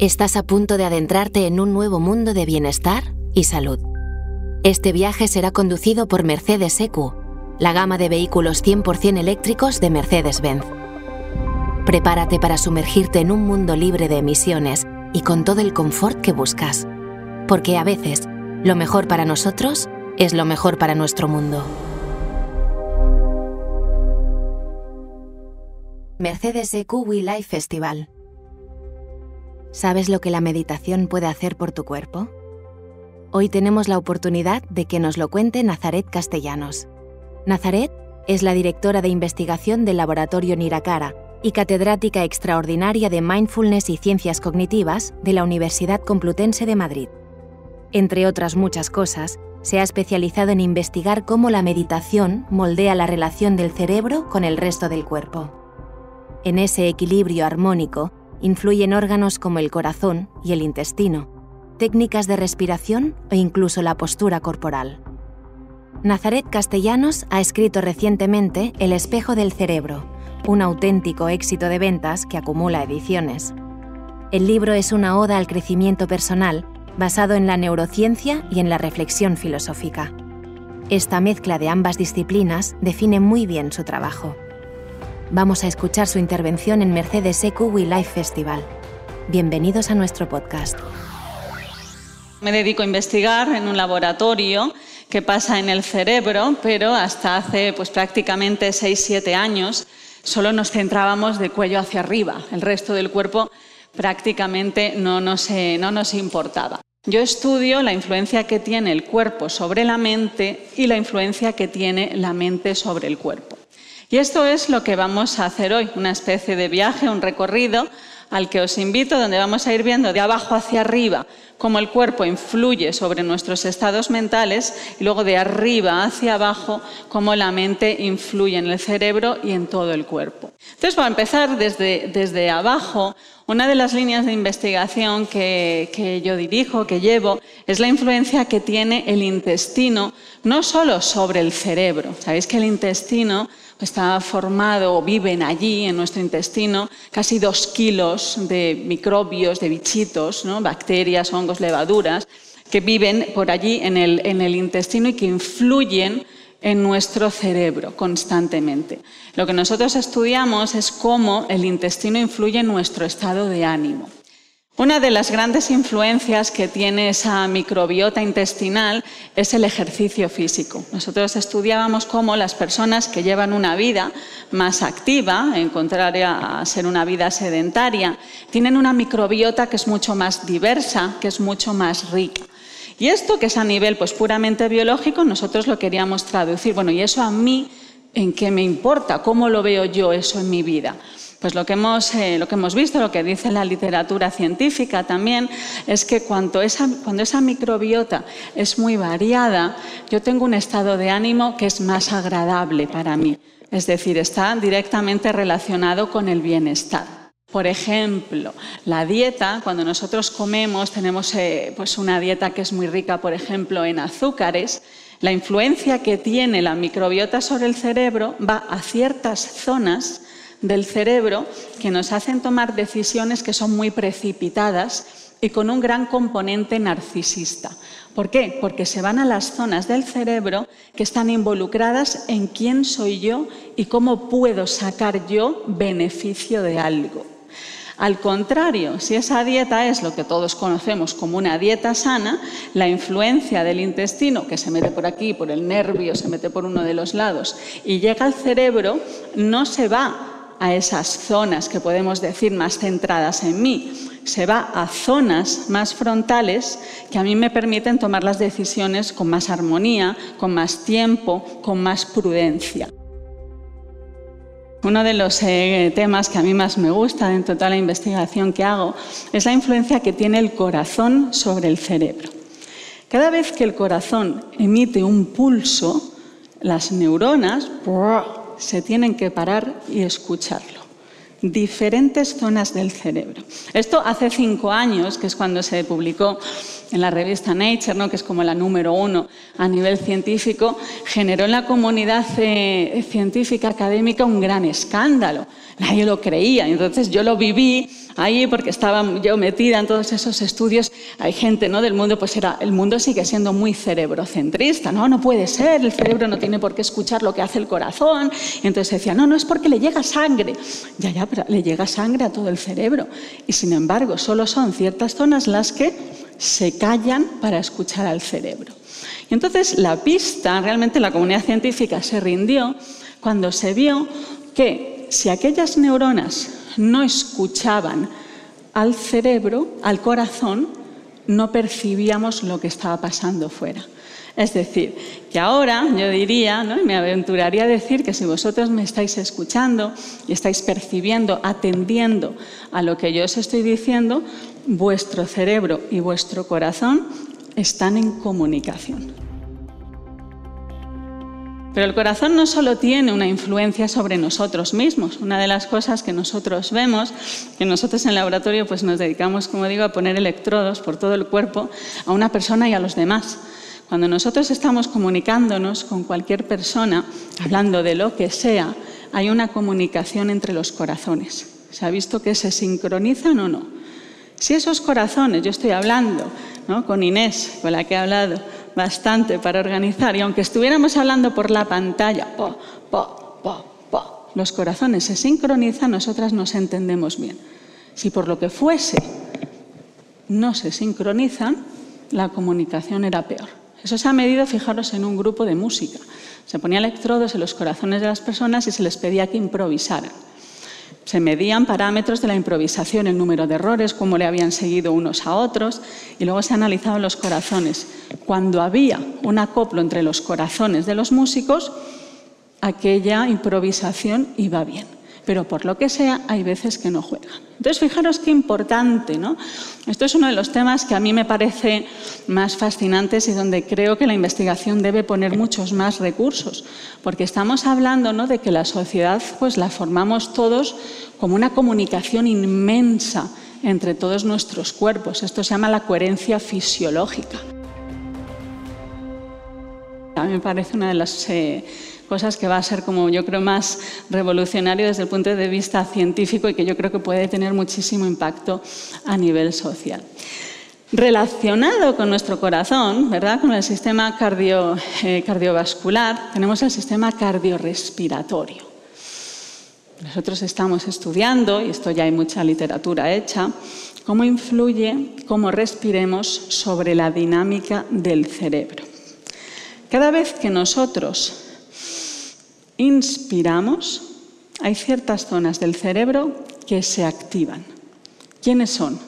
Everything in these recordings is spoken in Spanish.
Estás a punto de adentrarte en un nuevo mundo de bienestar y salud. Este viaje será conducido por Mercedes EQ, la gama de vehículos 100% eléctricos de Mercedes-Benz. Prepárate para sumergirte en un mundo libre de emisiones y con todo el confort que buscas. Porque a veces, lo mejor para nosotros es lo mejor para nuestro mundo. Mercedes EQ We Life Festival ¿Sabes lo que la meditación puede hacer por tu cuerpo? Hoy tenemos la oportunidad de que nos lo cuente Nazaret Castellanos. Nazaret es la directora de investigación del Laboratorio Niracara y catedrática extraordinaria de Mindfulness y Ciencias Cognitivas de la Universidad Complutense de Madrid. Entre otras muchas cosas, se ha especializado en investigar cómo la meditación moldea la relación del cerebro con el resto del cuerpo. En ese equilibrio armónico, influyen órganos como el corazón y el intestino, técnicas de respiración e incluso la postura corporal. Nazaret Castellanos ha escrito recientemente El espejo del cerebro, un auténtico éxito de ventas que acumula ediciones. El libro es una oda al crecimiento personal basado en la neurociencia y en la reflexión filosófica. Esta mezcla de ambas disciplinas define muy bien su trabajo. Vamos a escuchar su intervención en Mercedes EQ Life Festival. Bienvenidos a nuestro podcast. Me dedico a investigar en un laboratorio que pasa en el cerebro, pero hasta hace pues, prácticamente 6-7 años solo nos centrábamos de cuello hacia arriba. El resto del cuerpo prácticamente eh, no nos importaba. Yo estudio la influencia que tiene el cuerpo sobre la mente y la influencia que tiene la mente sobre el cuerpo. Y esto es lo que vamos a hacer hoy, una especie de viaje, un recorrido al que os invito, donde vamos a ir viendo de abajo hacia arriba cómo el cuerpo influye sobre nuestros estados mentales y luego de arriba hacia abajo cómo la mente influye en el cerebro y en todo el cuerpo. Entonces, para empezar desde, desde abajo, una de las líneas de investigación que, que, yo dirijo, que llevo, es la influencia que tiene el intestino, no solo sobre el cerebro. Sabéis que el intestino está formado o viven allí en nuestro intestino casi dos kilos de microbios, de bichitos, bacterias, hongos, levaduras, que viven por allí en el, en el intestino y que influyen en nuestro cerebro constantemente. Lo que nosotros estudiamos es cómo el intestino influye en nuestro estado de ánimo. Una de las grandes influencias que tiene esa microbiota intestinal es el ejercicio físico. Nosotros estudiábamos cómo las personas que llevan una vida más activa, en contraria a ser una vida sedentaria, tienen una microbiota que es mucho más diversa, que es mucho más rica. Y esto, que es a nivel pues, puramente biológico, nosotros lo queríamos traducir. Bueno, ¿y eso a mí en qué me importa? ¿Cómo lo veo yo eso en mi vida? Pues lo que, hemos, eh, lo que hemos visto, lo que dice la literatura científica también, es que cuando esa, cuando esa microbiota es muy variada, yo tengo un estado de ánimo que es más agradable para mí. Es decir, está directamente relacionado con el bienestar. Por ejemplo, la dieta, cuando nosotros comemos, tenemos eh, pues una dieta que es muy rica, por ejemplo, en azúcares, la influencia que tiene la microbiota sobre el cerebro va a ciertas zonas del cerebro que nos hacen tomar decisiones que son muy precipitadas y con un gran componente narcisista. ¿Por qué? Porque se van a las zonas del cerebro que están involucradas en quién soy yo y cómo puedo sacar yo beneficio de algo. Al contrario, si esa dieta es lo que todos conocemos como una dieta sana, la influencia del intestino, que se mete por aquí, por el nervio, se mete por uno de los lados y llega al cerebro, no se va a esas zonas que podemos decir más centradas en mí, se va a zonas más frontales que a mí me permiten tomar las decisiones con más armonía, con más tiempo, con más prudencia. Uno de los eh, temas que a mí más me gusta dentro de toda la investigación que hago es la influencia que tiene el corazón sobre el cerebro. Cada vez que el corazón emite un pulso, las neuronas se tienen que parar y escucharlo. Diferentes zonas del cerebro. Esto hace cinco años, que es cuando se publicó en la revista Nature, ¿no? que es como la número uno a nivel científico, generó en la comunidad eh, científica académica un gran escándalo. Nadie lo creía. Entonces yo lo viví ahí porque estaba yo metida en todos esos estudios. Hay gente ¿no? del mundo, pues era, el mundo sigue siendo muy cerebrocentrista. No, no puede ser, el cerebro no tiene por qué escuchar lo que hace el corazón. Entonces decía, no, no es porque le llega sangre. Ya, ya, pero le llega sangre a todo el cerebro. Y sin embargo, solo son ciertas zonas las que se callan para escuchar al cerebro. Y entonces la pista, realmente la comunidad científica se rindió cuando se vio que si aquellas neuronas no escuchaban al cerebro, al corazón, no percibíamos lo que estaba pasando fuera. Es decir, que ahora yo diría, ¿no? me aventuraría a decir que si vosotros me estáis escuchando y estáis percibiendo, atendiendo a lo que yo os estoy diciendo, vuestro cerebro y vuestro corazón están en comunicación. Pero el corazón no solo tiene una influencia sobre nosotros mismos. Una de las cosas que nosotros vemos, que nosotros en el laboratorio pues nos dedicamos, como digo, a poner electrodos por todo el cuerpo a una persona y a los demás. Cuando nosotros estamos comunicándonos con cualquier persona, hablando de lo que sea, hay una comunicación entre los corazones. ¿Se ha visto que se sincronizan o no? Si esos corazones, yo estoy hablando con Inés, con la que he hablado bastante para organizar, y aunque estuviéramos hablando por la pantalla, los corazones se sincronizan, nosotras nos entendemos bien. Si por lo que fuese no se sincronizan, la comunicación era peor. Eso se ha medido, fijaros, en un grupo de música. Se ponía electrodos en los corazones de las personas y se les pedía que improvisaran. Se medían parámetros de la improvisación, el número de errores, cómo le habían seguido unos a otros, y luego se analizaban los corazones. Cuando había un acoplo entre los corazones de los músicos, aquella improvisación iba bien pero por lo que sea hay veces que no juegan. Entonces, fijaros qué importante, ¿no? Esto es uno de los temas que a mí me parece más fascinantes y donde creo que la investigación debe poner muchos más recursos, porque estamos hablando ¿no? de que la sociedad pues la formamos todos como una comunicación inmensa entre todos nuestros cuerpos. Esto se llama la coherencia fisiológica. A mí me parece una de las eh, cosas que va a ser, como yo creo, más revolucionario desde el punto de vista científico y que yo creo que puede tener muchísimo impacto a nivel social. Relacionado con nuestro corazón, ¿verdad? con el sistema eh, cardiovascular, tenemos el sistema cardiorrespiratorio. Nosotros estamos estudiando, y esto ya hay mucha literatura hecha, cómo influye cómo respiremos sobre la dinámica del cerebro. Cada vez que nosotros inspiramos, hay ciertas zonas del cerebro que se activan. ¿Quiénes son?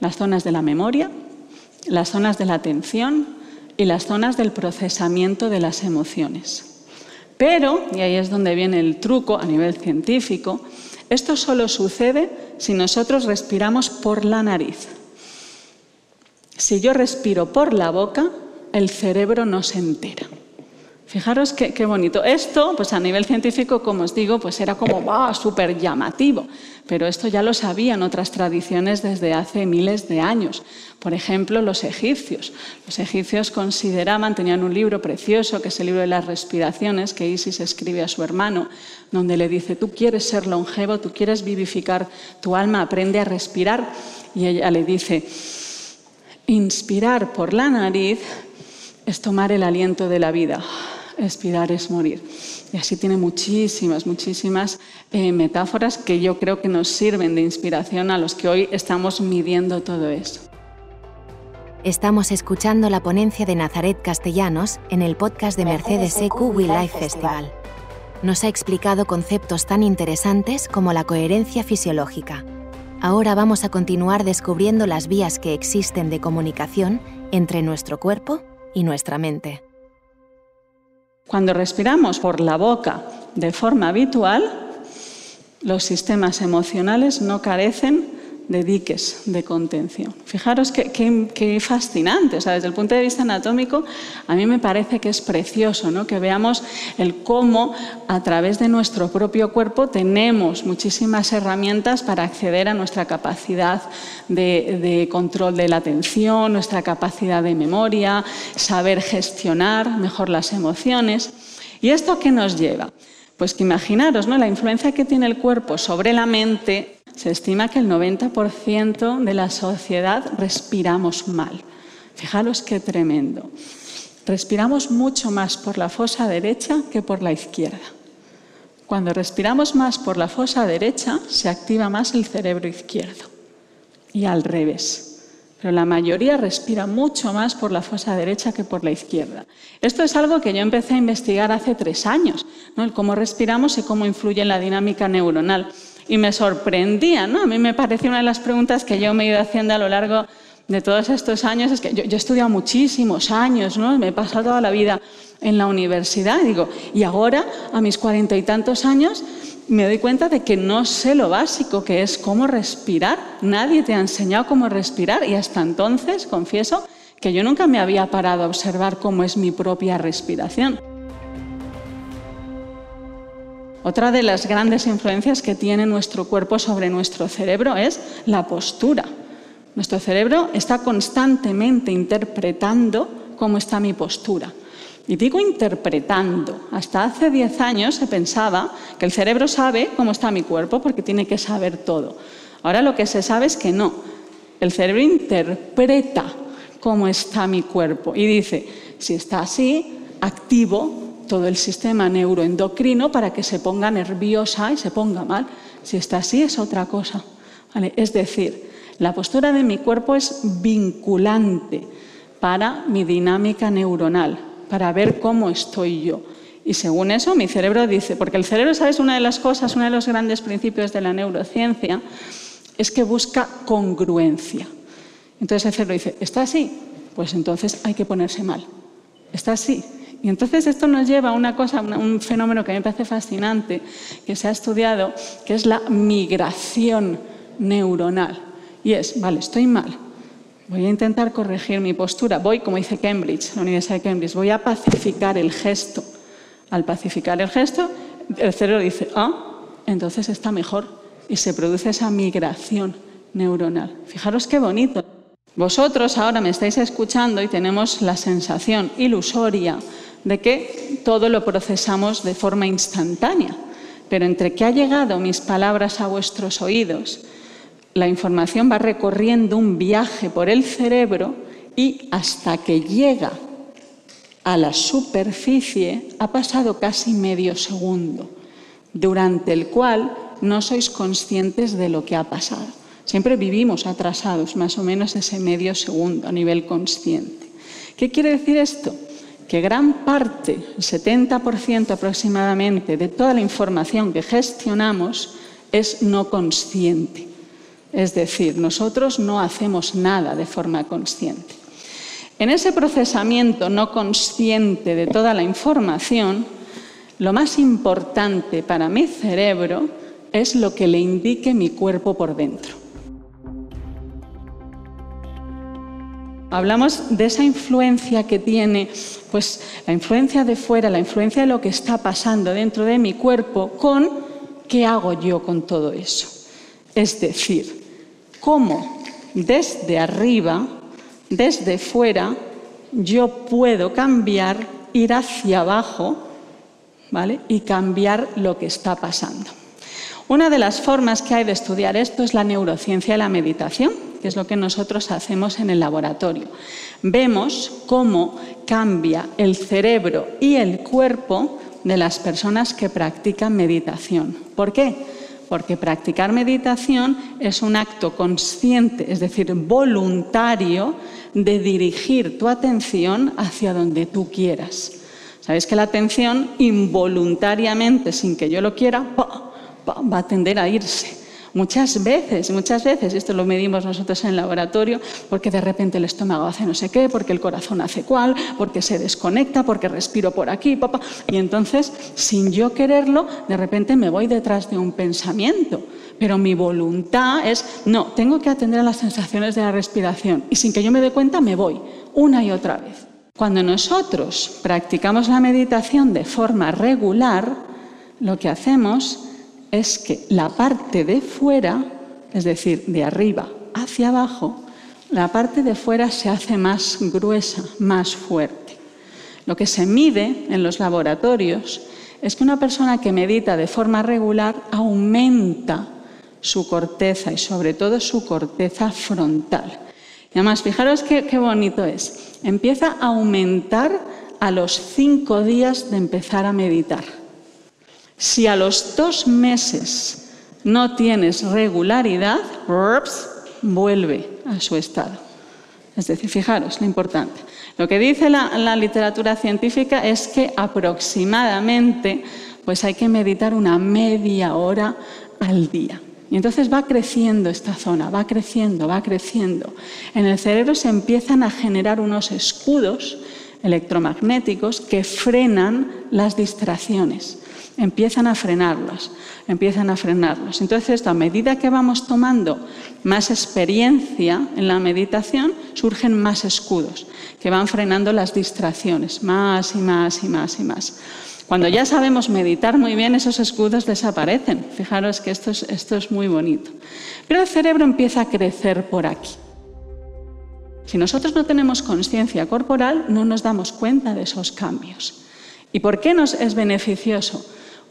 Las zonas de la memoria, las zonas de la atención y las zonas del procesamiento de las emociones. Pero, y ahí es donde viene el truco a nivel científico, esto solo sucede si nosotros respiramos por la nariz. Si yo respiro por la boca, el cerebro no se entera. Fijaros qué, bonito. Esto, pues a nivel científico, como os digo, pues era como súper llamativo. Pero esto ya lo sabían otras tradiciones desde hace miles de años. Por ejemplo, los egipcios. Los egipcios consideraban, tenían un libro precioso, que es el libro de las respiraciones, que Isis escribe a su hermano, donde le dice, tú quieres ser longevo, tú quieres vivificar tu alma, aprende a respirar. Y ella le dice, inspirar por la nariz es tomar el aliento de la vida expirar es morir. Y así tiene muchísimas, muchísimas eh, metáforas que yo creo que nos sirven de inspiración a los que hoy estamos midiendo todo eso. Estamos escuchando la ponencia de Nazaret Castellanos en el podcast de Mercedes EQ We Life Festival. Nos ha explicado conceptos tan interesantes como la coherencia fisiológica. Ahora vamos a continuar descubriendo las vías que existen de comunicación entre nuestro cuerpo y nuestra mente. Cuando respiramos por la boca de forma habitual, los sistemas emocionales no carecen de diques de contención. Fijaros qué, fascinante, desde el punto de vista anatómico a mí me parece que es precioso ¿no? que veamos el cómo a través de nuestro propio cuerpo tenemos muchísimas herramientas para acceder a nuestra capacidad de, de control de la atención, nuestra capacidad de memoria, saber gestionar mejor las emociones. ¿Y esto qué nos lleva? Pues que imaginaros, ¿no? La influencia que tiene el cuerpo sobre la mente, se estima que el 90% de la sociedad respiramos mal. Fijaros qué tremendo. Respiramos mucho más por la fosa derecha que por la izquierda. Cuando respiramos más por la fosa derecha, se activa más el cerebro izquierdo. Y al revés pero la mayoría respira mucho más por la fosa derecha que por la izquierda. Esto es algo que yo empecé a investigar hace tres años, ¿no? el cómo respiramos y cómo influye en la dinámica neuronal. Y me sorprendía, ¿no? a mí me parecía una de las preguntas que yo me he ido haciendo a lo largo de todos estos años, es que yo, he estudiado muchísimos años, ¿no? me he pasado toda la vida en la universidad, digo, y ahora, a mis cuarenta y tantos años, me doy cuenta de que no sé lo básico, que es cómo respirar. Nadie te ha enseñado cómo respirar y hasta entonces, confieso, que yo nunca me había parado a observar cómo es mi propia respiración. Otra de las grandes influencias que tiene nuestro cuerpo sobre nuestro cerebro es la postura. Nuestro cerebro está constantemente interpretando cómo está mi postura. Y digo interpretando. Hasta hace 10 años se pensaba que el cerebro sabe cómo está mi cuerpo porque tiene que saber todo. Ahora lo que se sabe es que no. El cerebro interpreta cómo está mi cuerpo y dice, si está así, activo todo el sistema neuroendocrino para que se ponga nerviosa y se ponga mal. Si está así, es otra cosa. Es decir, la postura de mi cuerpo es vinculante para mi dinámica neuronal para ver cómo estoy yo. Y según eso, mi cerebro dice, porque el cerebro, ¿sabes? Una de las cosas, uno de los grandes principios de la neurociencia es que busca congruencia. Entonces el cerebro dice, ¿está así? Pues entonces hay que ponerse mal. ¿Está así? Y entonces esto nos lleva a una cosa, un fenómeno que me parece fascinante, que se ha estudiado, que es la migración neuronal. Y es, vale, estoy mal, Voy a intentar corregir mi postura. Voy, como dice Cambridge, la Universidad de Cambridge, voy a pacificar el gesto. Al pacificar el gesto, el cerebro dice, ah, entonces está mejor. Y se produce esa migración neuronal. Fijaros qué bonito. Vosotros ahora me estáis escuchando y tenemos la sensación ilusoria de que todo lo procesamos de forma instantánea. Pero entre que ha llegado mis palabras a vuestros oídos, la información va recorriendo un viaje por el cerebro y hasta que llega a la superficie ha pasado casi medio segundo, durante el cual no sois conscientes de lo que ha pasado. Siempre vivimos atrasados más o menos ese medio segundo a nivel consciente. ¿Qué quiere decir esto? Que gran parte, el 70% aproximadamente, de toda la información que gestionamos es no consciente. Es decir, nosotros no hacemos nada de forma consciente. En ese procesamiento no consciente de toda la información, lo más importante para mi cerebro es lo que le indique mi cuerpo por dentro. Hablamos de esa influencia que tiene, pues la influencia de fuera, la influencia de lo que está pasando dentro de mi cuerpo con qué hago yo con todo eso. Es decir, cómo desde arriba, desde fuera, yo puedo cambiar, ir hacia abajo, ¿vale? Y cambiar lo que está pasando. Una de las formas que hay de estudiar esto es la neurociencia de la meditación, que es lo que nosotros hacemos en el laboratorio. Vemos cómo cambia el cerebro y el cuerpo de las personas que practican meditación. ¿Por qué? porque practicar meditación es un acto consciente, es decir, voluntario, de dirigir tu atención hacia donde tú quieras. Sabéis que la atención involuntariamente, sin que yo lo quiera, va a tender a irse. Muchas veces, muchas veces, esto lo medimos nosotros en el laboratorio, porque de repente el estómago hace no sé qué, porque el corazón hace cual, porque se desconecta, porque respiro por aquí, papá. Y entonces, sin yo quererlo, de repente me voy detrás de un pensamiento. Pero mi voluntad es, no, tengo que atender a las sensaciones de la respiración. Y sin que yo me dé cuenta, me voy una y otra vez. Cuando nosotros practicamos la meditación de forma regular, lo que hacemos es que la parte de fuera, es decir, de arriba hacia abajo, la parte de fuera se hace más gruesa, más fuerte. Lo que se mide en los laboratorios es que una persona que medita de forma regular aumenta su corteza y sobre todo su corteza frontal. Y además, fijaros qué, bonito es. Empieza a aumentar a los cinco días de empezar a meditar. Si a los dos meses no tienes regularidad, vuelve a su estado. Es decir, fijaros lo importante. Lo que dice la, literatura científica es que aproximadamente pues hay que meditar una media hora al día. Y entonces va creciendo esta zona, va creciendo, va creciendo. En el cerebro se empiezan a generar unos escudos electromagnéticos que frenan las distracciones empiezan a frenarlos, empiezan a frenarlos. Entonces, a medida que vamos tomando más experiencia en la meditación, surgen más escudos que van frenando las distracciones, más y más y más y más. Cuando ya sabemos meditar muy bien, esos escudos desaparecen. Fijaros que esto es, esto es muy bonito. Pero el cerebro empieza a crecer por aquí. Si nosotros no tenemos conciencia corporal, no nos damos cuenta de esos cambios. ¿Y por qué nos es beneficioso?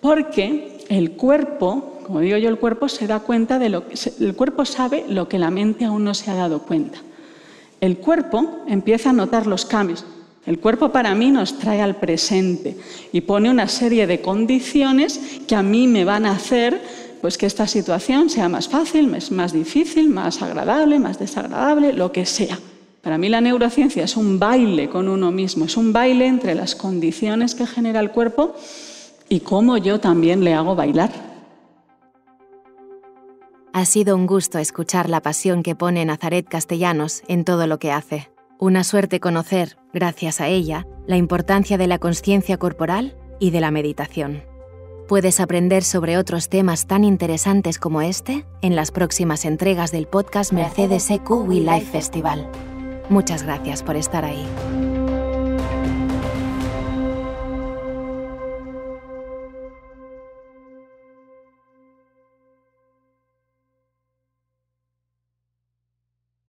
Porque el cuerpo, como digo yo, el cuerpo se da cuenta de lo que el cuerpo sabe lo que la mente aún no se ha dado cuenta. El cuerpo empieza a notar los cambios. El cuerpo para mí nos trae al presente y pone una serie de condiciones que a mí me van a hacer pues que esta situación sea más fácil, más difícil, más agradable, más desagradable, lo que sea. Para mí la neurociencia es un baile con uno mismo, es un baile entre las condiciones que genera el cuerpo y cómo yo también le hago bailar. Ha sido un gusto escuchar la pasión que pone Nazaret Castellanos en todo lo que hace. Una suerte conocer, gracias a ella, la importancia de la conciencia corporal y de la meditación. Puedes aprender sobre otros temas tan interesantes como este en las próximas entregas del podcast Mercedes EQ We Life Festival. Muchas gracias por estar ahí.